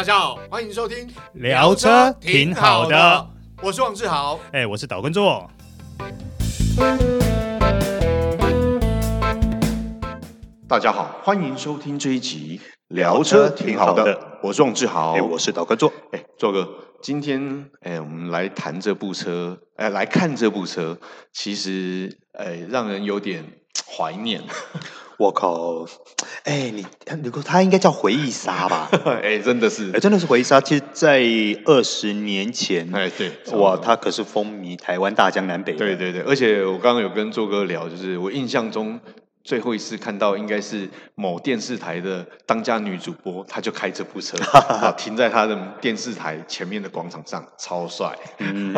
大家好，欢迎收听聊车挺好的，我是王志豪，哎，我是岛根座。大家好，欢迎收听这一集聊车挺好的，我是王志豪，哎，我是岛根座，哎，座哥，今天哎，我们来谈这部车，哎，来看这部车，其实哎，让人有点怀念。我靠！哎，你如果他应该叫回忆杀吧？哎，真的是，哎，真的是回忆杀。其实，在二十年前，哎，对，哇，他可是风靡台湾大江南北。对对对，而且我刚刚有跟周哥聊，就是我印象中。最后一次看到应该是某电视台的当家女主播，她就开这部车，停在她的电视台前面的广场上，超帅。嗯，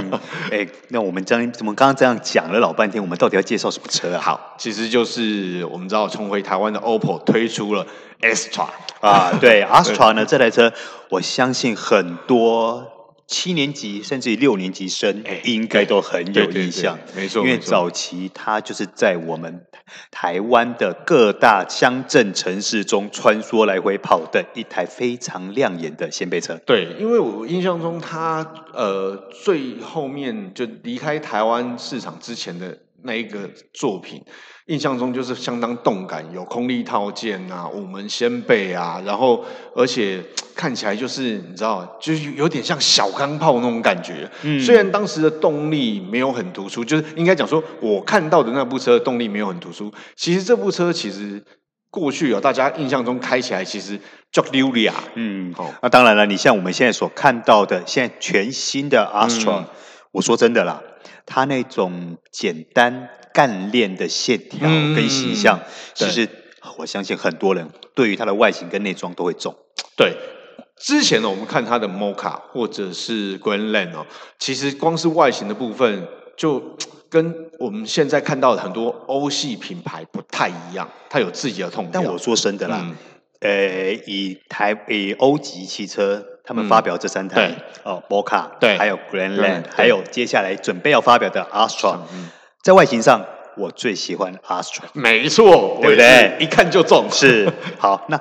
哎、欸，那我们将怎么刚刚这样讲了老半天，我们到底要介绍什么车啊？好，其实就是我们知道重回台湾的 OPPO 推出了 Astra 啊，对，Astra 呢这台车，我相信很多。七年级甚至于六年级生，应该都很有印象，没错。因为早期它就是在我们台湾的各大乡镇城市中穿梭来回跑的一台非常亮眼的掀背车。对，因为我印象中它呃最后面就离开台湾市场之前的那一个作品。印象中就是相当动感，有空力套件啊，五门掀背啊，然后而且看起来就是你知道，就是有点像小钢炮那种感觉。嗯，虽然当时的动力没有很突出，就是应该讲说，我看到的那部车动力没有很突出。其实这部车其实过去啊，大家印象中开起来其实叫溜利亚。嗯，好，那当然了，你像我们现在所看到的，现在全新的 Astra，嗯，我说真的啦，它那种简单。干练的线条跟形象，嗯、其实我相信很多人对于它的外形跟内装都会中。对，之前呢，我们看它的 Mocha 或者是 Greenland 哦，其实光是外形的部分，就跟我们现在看到的很多欧系品牌不太一样，它有自己的痛调。但我说真的啦，嗯、呃，以台以欧级汽车，他们发表这三台、嗯、哦，Mocha 对，还有 Grandland，还有接下来准备要发表的 Astra。嗯在外形上，我最喜欢 Astra，没错，对不对？一看就中。是，好，那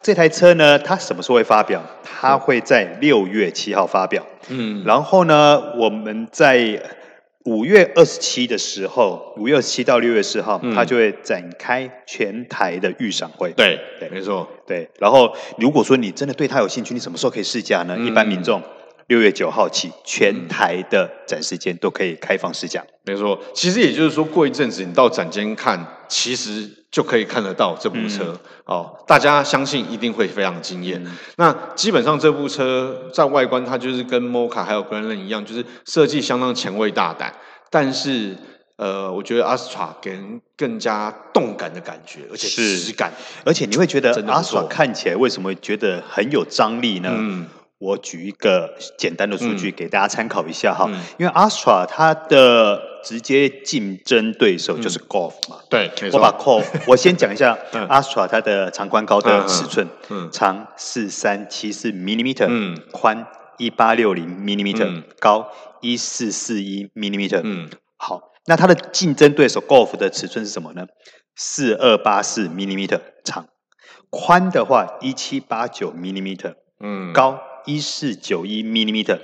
这台车呢？它什么时候会发表？它会在六月七号发表。嗯，然后呢，我们在五月二十七的时候，五月二十七到六月四号，嗯，它就会展开全台的预赏会。对，对，没错，对。然后，如果说你真的对它有兴趣，你什么时候可以试驾呢？嗯，一般民众。六月九号起，全台的展示间都可以开放试驾。没错，其实也就是说，过一阵子你到展间看，其实就可以看得到这部车、嗯、哦。大家相信一定会非常惊艳、嗯。那基本上这部车在外观，它就是跟 Mocha 还有 Grandland 一样，就是设计相当前卫大胆。但是，呃，我觉得 Astra 给人更加动感的感觉，而且实感，而且你会觉得 Astra 看起来为什么会觉得很有张力呢？嗯。我举一个简单的数据给大家参考一下哈、嗯，因为 Astra 它的直接竞争对手就是 Golf 嘛，嗯、对，我把 Golf 我先讲一下 Astra 它的长宽高的尺寸，嗯，长四三七四 millimeter，嗯，宽一八六零 millimeter，高一四四一 millimeter，嗯，好，那它的竞争对手 Golf 的尺寸是什么呢？四二八四 millimeter 长，宽的话一七八九 millimeter，嗯，高。一四九一 millimeter，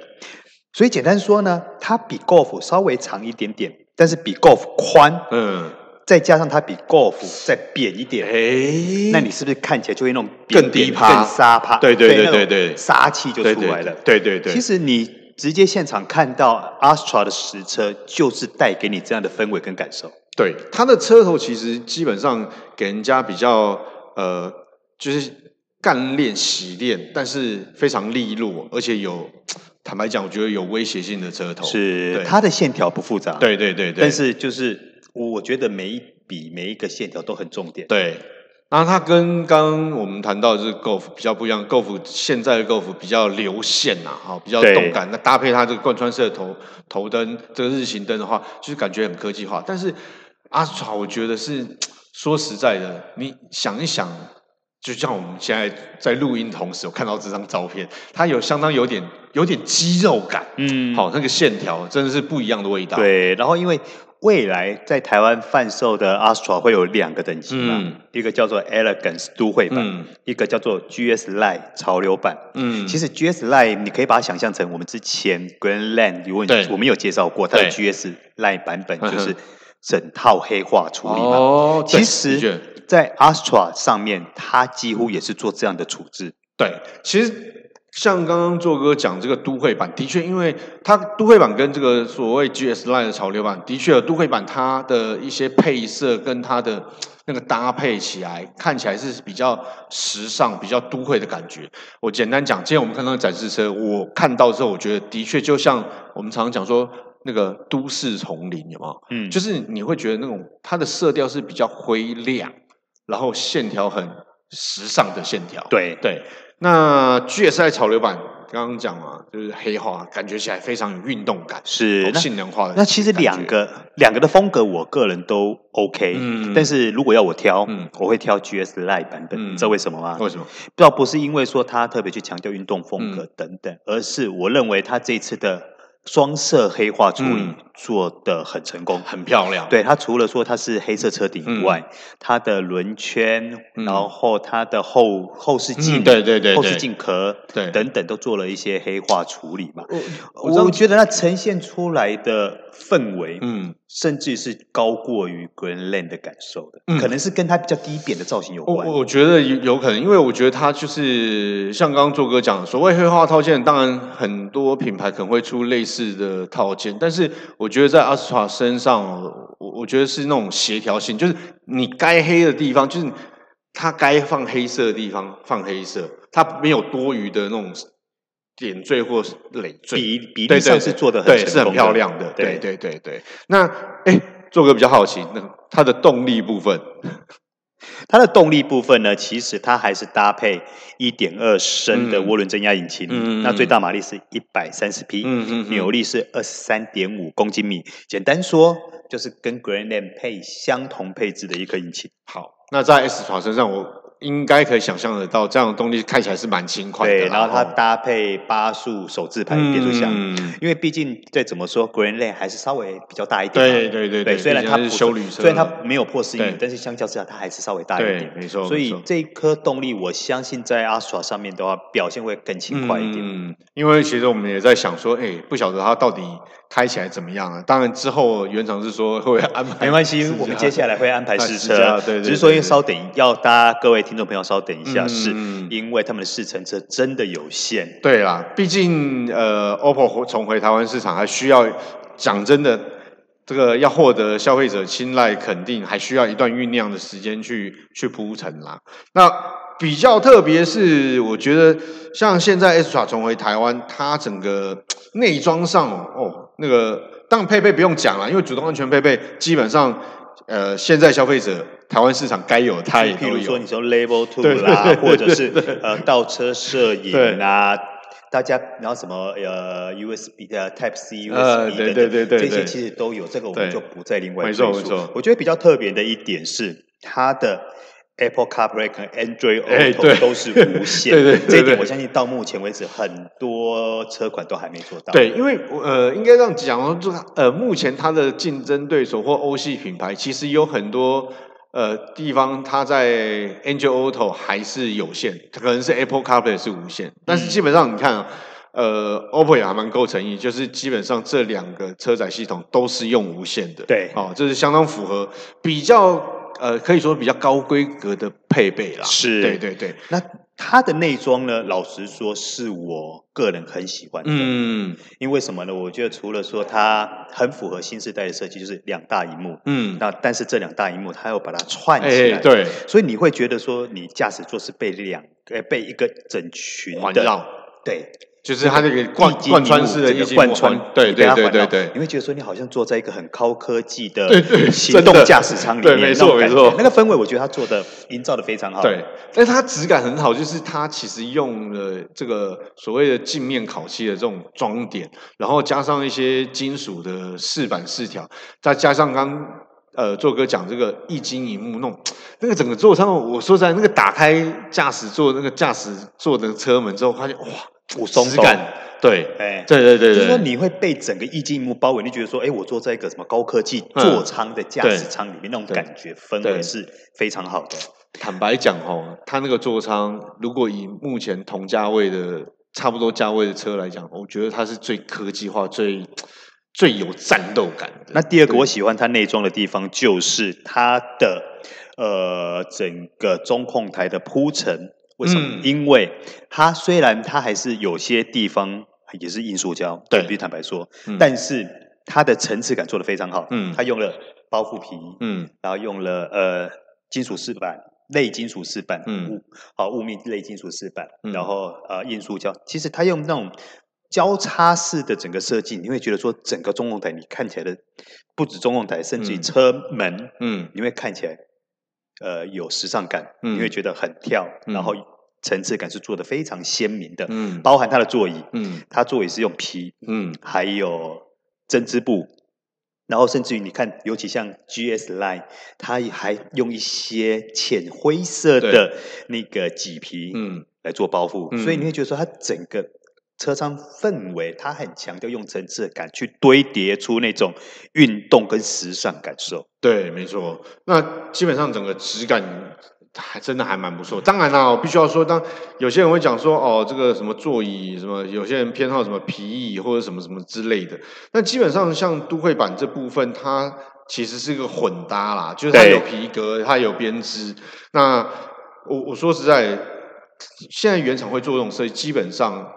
所以简单说呢，它比 Golf 稍微长一点点，但是比 Golf 宽，嗯，再加上它比 Golf 再扁一点，哎，那你是不是看起来就会那种更低趴、更沙趴？对对对对对，杀气就出来了。对，对，其实你直接现场看到 Astra 的实车，就是带给你这样的氛围跟感受。对，它的车头其实基本上给人家比较呃，就是。干练洗练，但是非常利落，而且有 坦白讲，我觉得有威胁性的车头。是它的线条不复杂，对对对对。但是就是我觉得每一笔每一个线条都很重点。对，然后它跟刚刚我们谈到的这个 Golf 比较不一样，Golf 现在的 Golf 比较流线呐，哈，比较动感。那搭配它这个贯穿式的头头灯，这个日行灯的话，就是感觉很科技化。但是 Astra 我觉得是 说实在的，你想一想。就像我们现在在录音同时，我看到这张照片，它有相当有点有点肌肉感，嗯，好，那个线条真的是不一样的味道。对，然后因为未来在台湾贩售的 Astra 会有两个等级嘛？嗯、一个叫做 Elegance 都会版，嗯、一个叫做 GS Line 潮流版。嗯，其实 GS Line 你可以把它想象成我们之前 Grandland 有问题，我们有介绍过它的 GS Line 版本，就是整套黑化处理嘛。哦，其实，在 Astra 上面，它几乎也是做这样的处置。对，其实。像刚刚做哥讲这个都会版，的确，因为它都会版跟这个所谓 GS Line 的潮流版，的确，都会版它的一些配色跟它的那个搭配起来，看起来是比较时尚、比较都会的感觉。我简单讲，今天我们看到展示车，我看到之后，我觉得的确就像我们常常讲说那个都市丛林，有没有？嗯，就是你会觉得那种它的色调是比较灰亮，然后线条很时尚的线条。对对。那 GSI 潮流版刚刚讲嘛，就是黑化，感觉起来非常有运动感，是性能化的。那其实两个两个的风格，我个人都 OK。嗯，但是如果要我挑，嗯，我会挑 GS Line 版本。知道为什么吗？为什么？不知道不是因为说他特别去强调运动风格等等，嗯，而是我认为他这次的双色黑化处理。嗯做的很成功，很漂亮。对，它除了说它是黑色车顶以外，嗯、它的轮圈，嗯、然后它的后后视镜、嗯，对对对，后视镜壳，对等等都做了一些黑化处理嘛。我我觉得它呈现出来的氛围，嗯，甚至是高过于 Greenland 的感受的，嗯、可能是跟它比较低扁的造型有关。我我觉得有有可能，因为我觉得它就是像刚刚做哥讲的，所谓黑化套件，当然很多品牌可能会出类似的套件，但是。我觉得在 Astra 身上，我我觉得是那种协调性，就是你该黑的地方，就是它该放黑色的地方放黑色，它没有多余的那种点缀或累赘，比比例上是做的很对，是很漂亮的，对对对对。那哎，做个比较好奇，那它的动力部分。它的动力部分呢，其实它还是搭配一点二升的涡轮增压引擎，嗯、那最大马力是一百三十匹，扭力是二十三点五公斤米。简单说，就是跟 Grandland 配相同配置的一颗引擎。好，那在 Astra 身上我。应该可以想象得到，这样的动力看起来是蛮轻快的。对，然后它搭配八速手自排变速箱，嗯、因为毕竟再怎么说，Grandland 还是稍微比较大一点。对对对对，虽然它是休旅车，虽然它没有破四英米，但是相较之下，它还是稍微大一点。没错，所以这一颗动力，我相信在 Astra 上面的话，表现会更轻快一点。嗯，因为其实我们也在想说，哎，不晓得它到底。开起来怎么样啊？当然之后原厂是说会安排，没关系，我们接下来会安排试车，对，只是说因为稍等，要大家各位听众朋友稍等一下，是因为他们的试乘车真的有限。对啦，毕竟呃，OPPO 重回台湾市场还需要讲真的，这个要获得消费者青睐肯定，还需要一段酝酿的时间去去铺陈啦。那。比较特别是，我觉得像现在 Astra 重回台湾，它整个内装上哦，那个当然配备不用讲了，因为主动安全配备基本上，呃，现在消费者台湾市场该有它也都有。譬如说，你说 Level Two 啦，或者是呃倒车摄影啊，大家然后什么呃 USB 的 Type C USB 的，对对对对，这些其实都有，这个我们就不再另外说。我觉得比较特别的一点是它的。Apple CarPlay 和 Android Auto 都是无线，对对，这一点我相信到目前为止很多车款都还没做到。对，因为呃，应该这样讲，就呃，目前它的竞争对手或欧系品牌，其实有很多呃地方，它在 Android Auto 还是有线，它可能是 Apple CarPlay 是无线，但是基本上你看啊，呃，OPPO 也还蛮够诚意，就是基本上这两个车载系统都是用无线的。对，哦，这是相当符合比较。呃，可以说比较高规格的配备啦。是，对对对。那它的内装呢？老实说，是我个人很喜欢的。嗯，因为什么呢？我觉得除了说它很符合新时代的设计，就是两大荧幕。嗯，那但是这两大荧幕，它要把它串起来。对。所以你会觉得说，你驾驶座是被两呃被一个整群的环绕。对。就是它那个贯贯穿式的一个贯穿，对对对对对，你会觉得说你好像坐在一个很高科技的行动驾驶舱里面，对，没错没错，那个氛围我觉得它做的营造的非常好。对，但是它质感很好，就是它其实用了这个所谓的镜面烤漆的这种装点，然后加上一些金属的饰板饰条，再加上刚呃做哥讲这个一金一木弄那个整个座舱，我说实在，那个打开驾驶座那个驾驶座的车门之后，发现哇。质感对，哎，对对对对，就是说你会被整个液晶萤幕包围，你觉得说，哎，我坐在一个什么高科技座舱的驾驶舱里面，那种感觉氛围是非常好的。坦白讲哦，它那个座舱，如果以目前同价位的差不多价位的车来讲，我觉得它是最科技化、最最有战斗感的。那第二个我喜欢它内装的地方，就是它的呃整个中控台的铺陈。为什么？嗯、因为它虽然它还是有些地方也是硬塑胶，对，必须坦白说，嗯、但是它的层次感做得非常好。嗯，它用了包覆皮，嗯，然后用了呃金属饰板。类金属饰板，嗯，好，雾面类金属饰板，嗯、然后呃，硬塑胶。其实它用那种交叉式的整个设计，你会觉得说，整个中控台你看起来的不止中控台，甚至于车门，嗯，你会看起来呃有时尚感，嗯、你会觉得很跳，嗯、然后层次感是做的非常鲜明的，嗯，包含它的座椅，嗯，它座椅是用皮，嗯，还有针织布。然后甚至于你看，尤其像 GS Line，它还用一些浅灰色的那个麂皮，嗯，来做包覆，嗯、所以你会觉得说，它整个车舱氛围，它很强调用层次感去堆叠出那种运动跟时尚感受。对，没错。那基本上整个质感。还真的还蛮不错。当然啦，我必须要说，当有些人会讲说，哦，这个什么座椅什么，有些人偏好什么皮椅或者什么什么之类的。那基本上像都会版这部分，它其实是一个混搭啦，就是它有皮革，它有编织。那我我说实在，现在原厂会做这种设计，基本上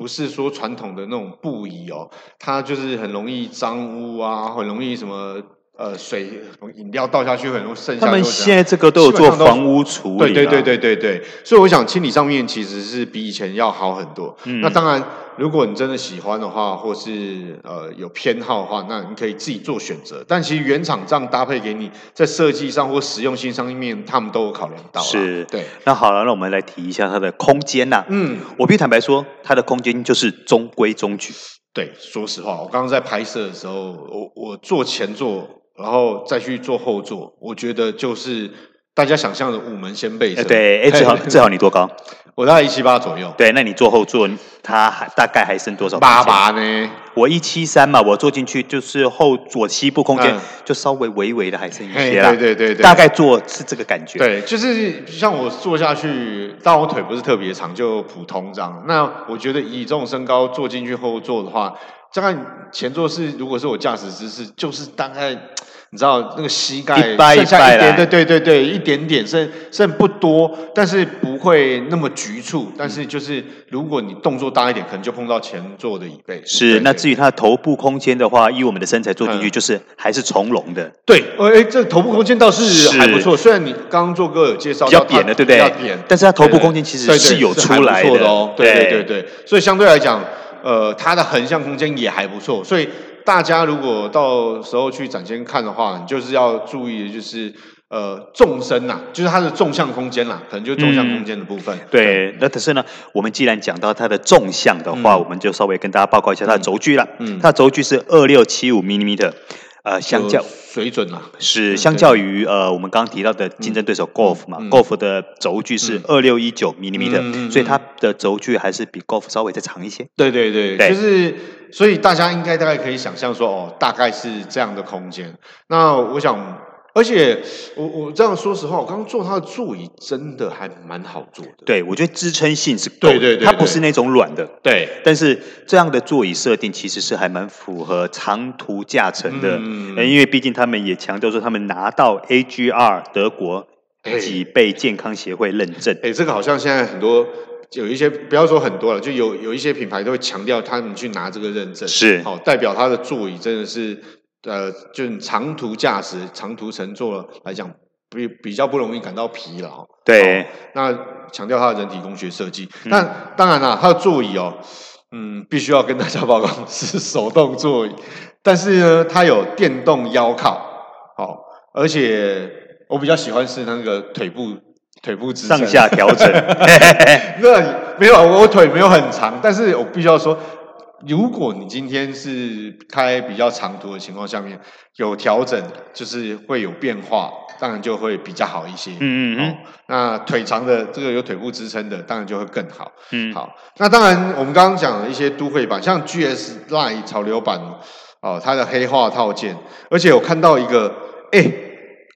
不是说传统的那种布椅哦，它就是很容易脏污啊，很容易什么。呃，水饮料倒下去很容易渗下。他们现在这个都有做防污处理。对对对对对对，所以我想清理上面其实是比以前要好很多。嗯、那当然，如果你真的喜欢的话，或是呃有偏好的话，那你可以自己做选择。但其实原厂这样搭配给你，在设计上或实用性上面，他们都有考量到。是，对。那好了，那我们来提一下它的空间呐。嗯，我必须坦白说，它的空间就是中规中矩。对，说实话，我刚刚在拍摄的时候，我我坐前座。然后再去做后座，我觉得就是大家想象的五门先背车。对，哎，最好最好你多高？我大概一七八左右。对，那你坐后座，它还大概还剩多少？八八呢？我一七三嘛，我坐进去就是后左膝部空间就稍微微微的还剩一些啦。对对对对，大概坐是这个感觉。对，就是像我坐下去，但我腿不是特别长，就普通这样。那我觉得以这种身高坐进去后座的话，大概前座是如果是我驾驶姿势，就是大概。你知道那个膝盖剩下一点，对对对对，一点点剩剩不多，但是不会那么局促。但是就是如果你动作大一点，可能就碰到前座的椅背。是，那至于它的头部空间的话，以我们的身材坐进去，就是还是从容的。对，哎，这头部空间倒是还不错。虽然你刚刚做哥有介绍比较扁的，对不对？比较扁，但是它头部空间其实是有出来的哦。对对对对，所以相对来讲，呃，它的横向空间也还不错，所以。大家如果到时候去展厅看的话，你就是要注意的就是呃纵深呐，就是它的纵向空间啦，可能就是纵向空间的部分。嗯、对，对那可是呢，我们既然讲到它的纵向的话，嗯、我们就稍微跟大家报告一下它的轴距了。嗯，它的轴距是二六七五 millimeter，呃，相较水准啊，是相较于呃我们刚刚提到的竞争对手 Golf 嘛、嗯、，Golf 的轴距是二六一九 millimeter，所以它的轴距还是比 Golf 稍微再长一些。对对对，对就是。所以大家应该大概可以想象说，哦，大概是这样的空间。那我想，而且我我这样说实话，我刚刚坐它的座椅真的还蛮好坐的。对，我觉得支撑性是够的，对对对，它不是那种软的。对，但是这样的座椅设定其实是还蛮符合长途驾乘的，嗯、因为毕竟他们也强调说，他们拿到 AGR 德国脊背健康协会认证。哎，这个好像现在很多。有一些不要说很多了，就有有一些品牌都会强调他们去拿这个认证，是好代表他的座椅真的是呃，就长途驾驶、长途乘坐来讲，比比较不容易感到疲劳。对，那强调它的人体工学设计。那、嗯、当然了，它的座椅哦，嗯，必须要跟大家报告是手动座椅，但是呢，它有电动腰靠，好，而且我比较喜欢是那个腿部。腿部支撑上下调整，那没有，我腿没有很长，但是我必须要说，如果你今天是开比较长途的情况下面有调整，就是会有变化，当然就会比较好一些。嗯嗯嗯、哦。那腿长的这个有腿部支撑的，当然就会更好。嗯。好，那当然我们刚刚讲了一些都会版，像 GS Line 潮流版哦，它的黑化套件，而且我看到一个，哎，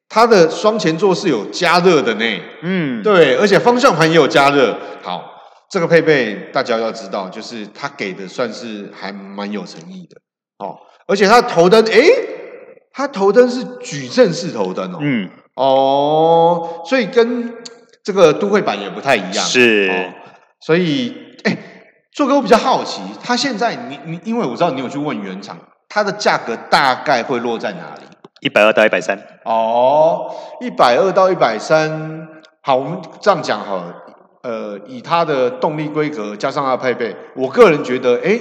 它的双前座是有加热的呢。嗯。对，而且方向盘也有加热。好。这个配备大家要知道，就是它给的算是还蛮有诚意的。哦，而且它头灯，诶，它头灯是矩阵式头灯哦，嗯，哦，所以跟这个都会版也不太一样，是，哦、所以，诶，做哥我比较好奇，它现在你你，因为我知道你有去问原厂，它的价格大概会落在哪里？一百二到一百三，哦，一百二到一百三，好，我们这样讲好了。呃，以它的动力规格加上它的配备，我个人觉得，哎，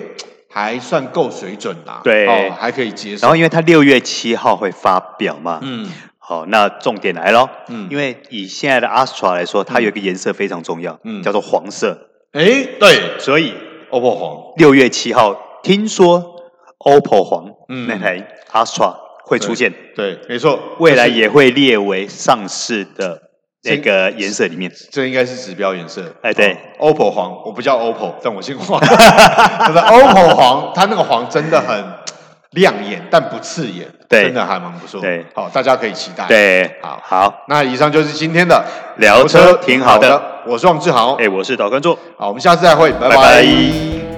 还算够水准啦。对，哦，还可以接受。然后，因为它六月七号会发表嘛，嗯，好，那重点来咯，嗯，因为以现在的 Astra 来说，它有一个颜色非常重要，嗯，叫做黄色。哎，对，所以 OPPO 黄，六月七号听说 OPPO 黄，嗯，那台 Astra 会出现，对，没错，未来也会列为上市的。那个颜色里面，这应该是指标颜色。哎，对，OPPO 黄，我不叫 OPPO，但我姓黄。就是 OPPO 黄，它那个黄真的很亮眼，但不刺眼，对，真的还蛮不错。对，好，大家可以期待。对，好，好，那以上就是今天的聊车，挺好的。我是王志豪，哎，我是导观众。好，我们下次再会，拜拜。拜拜。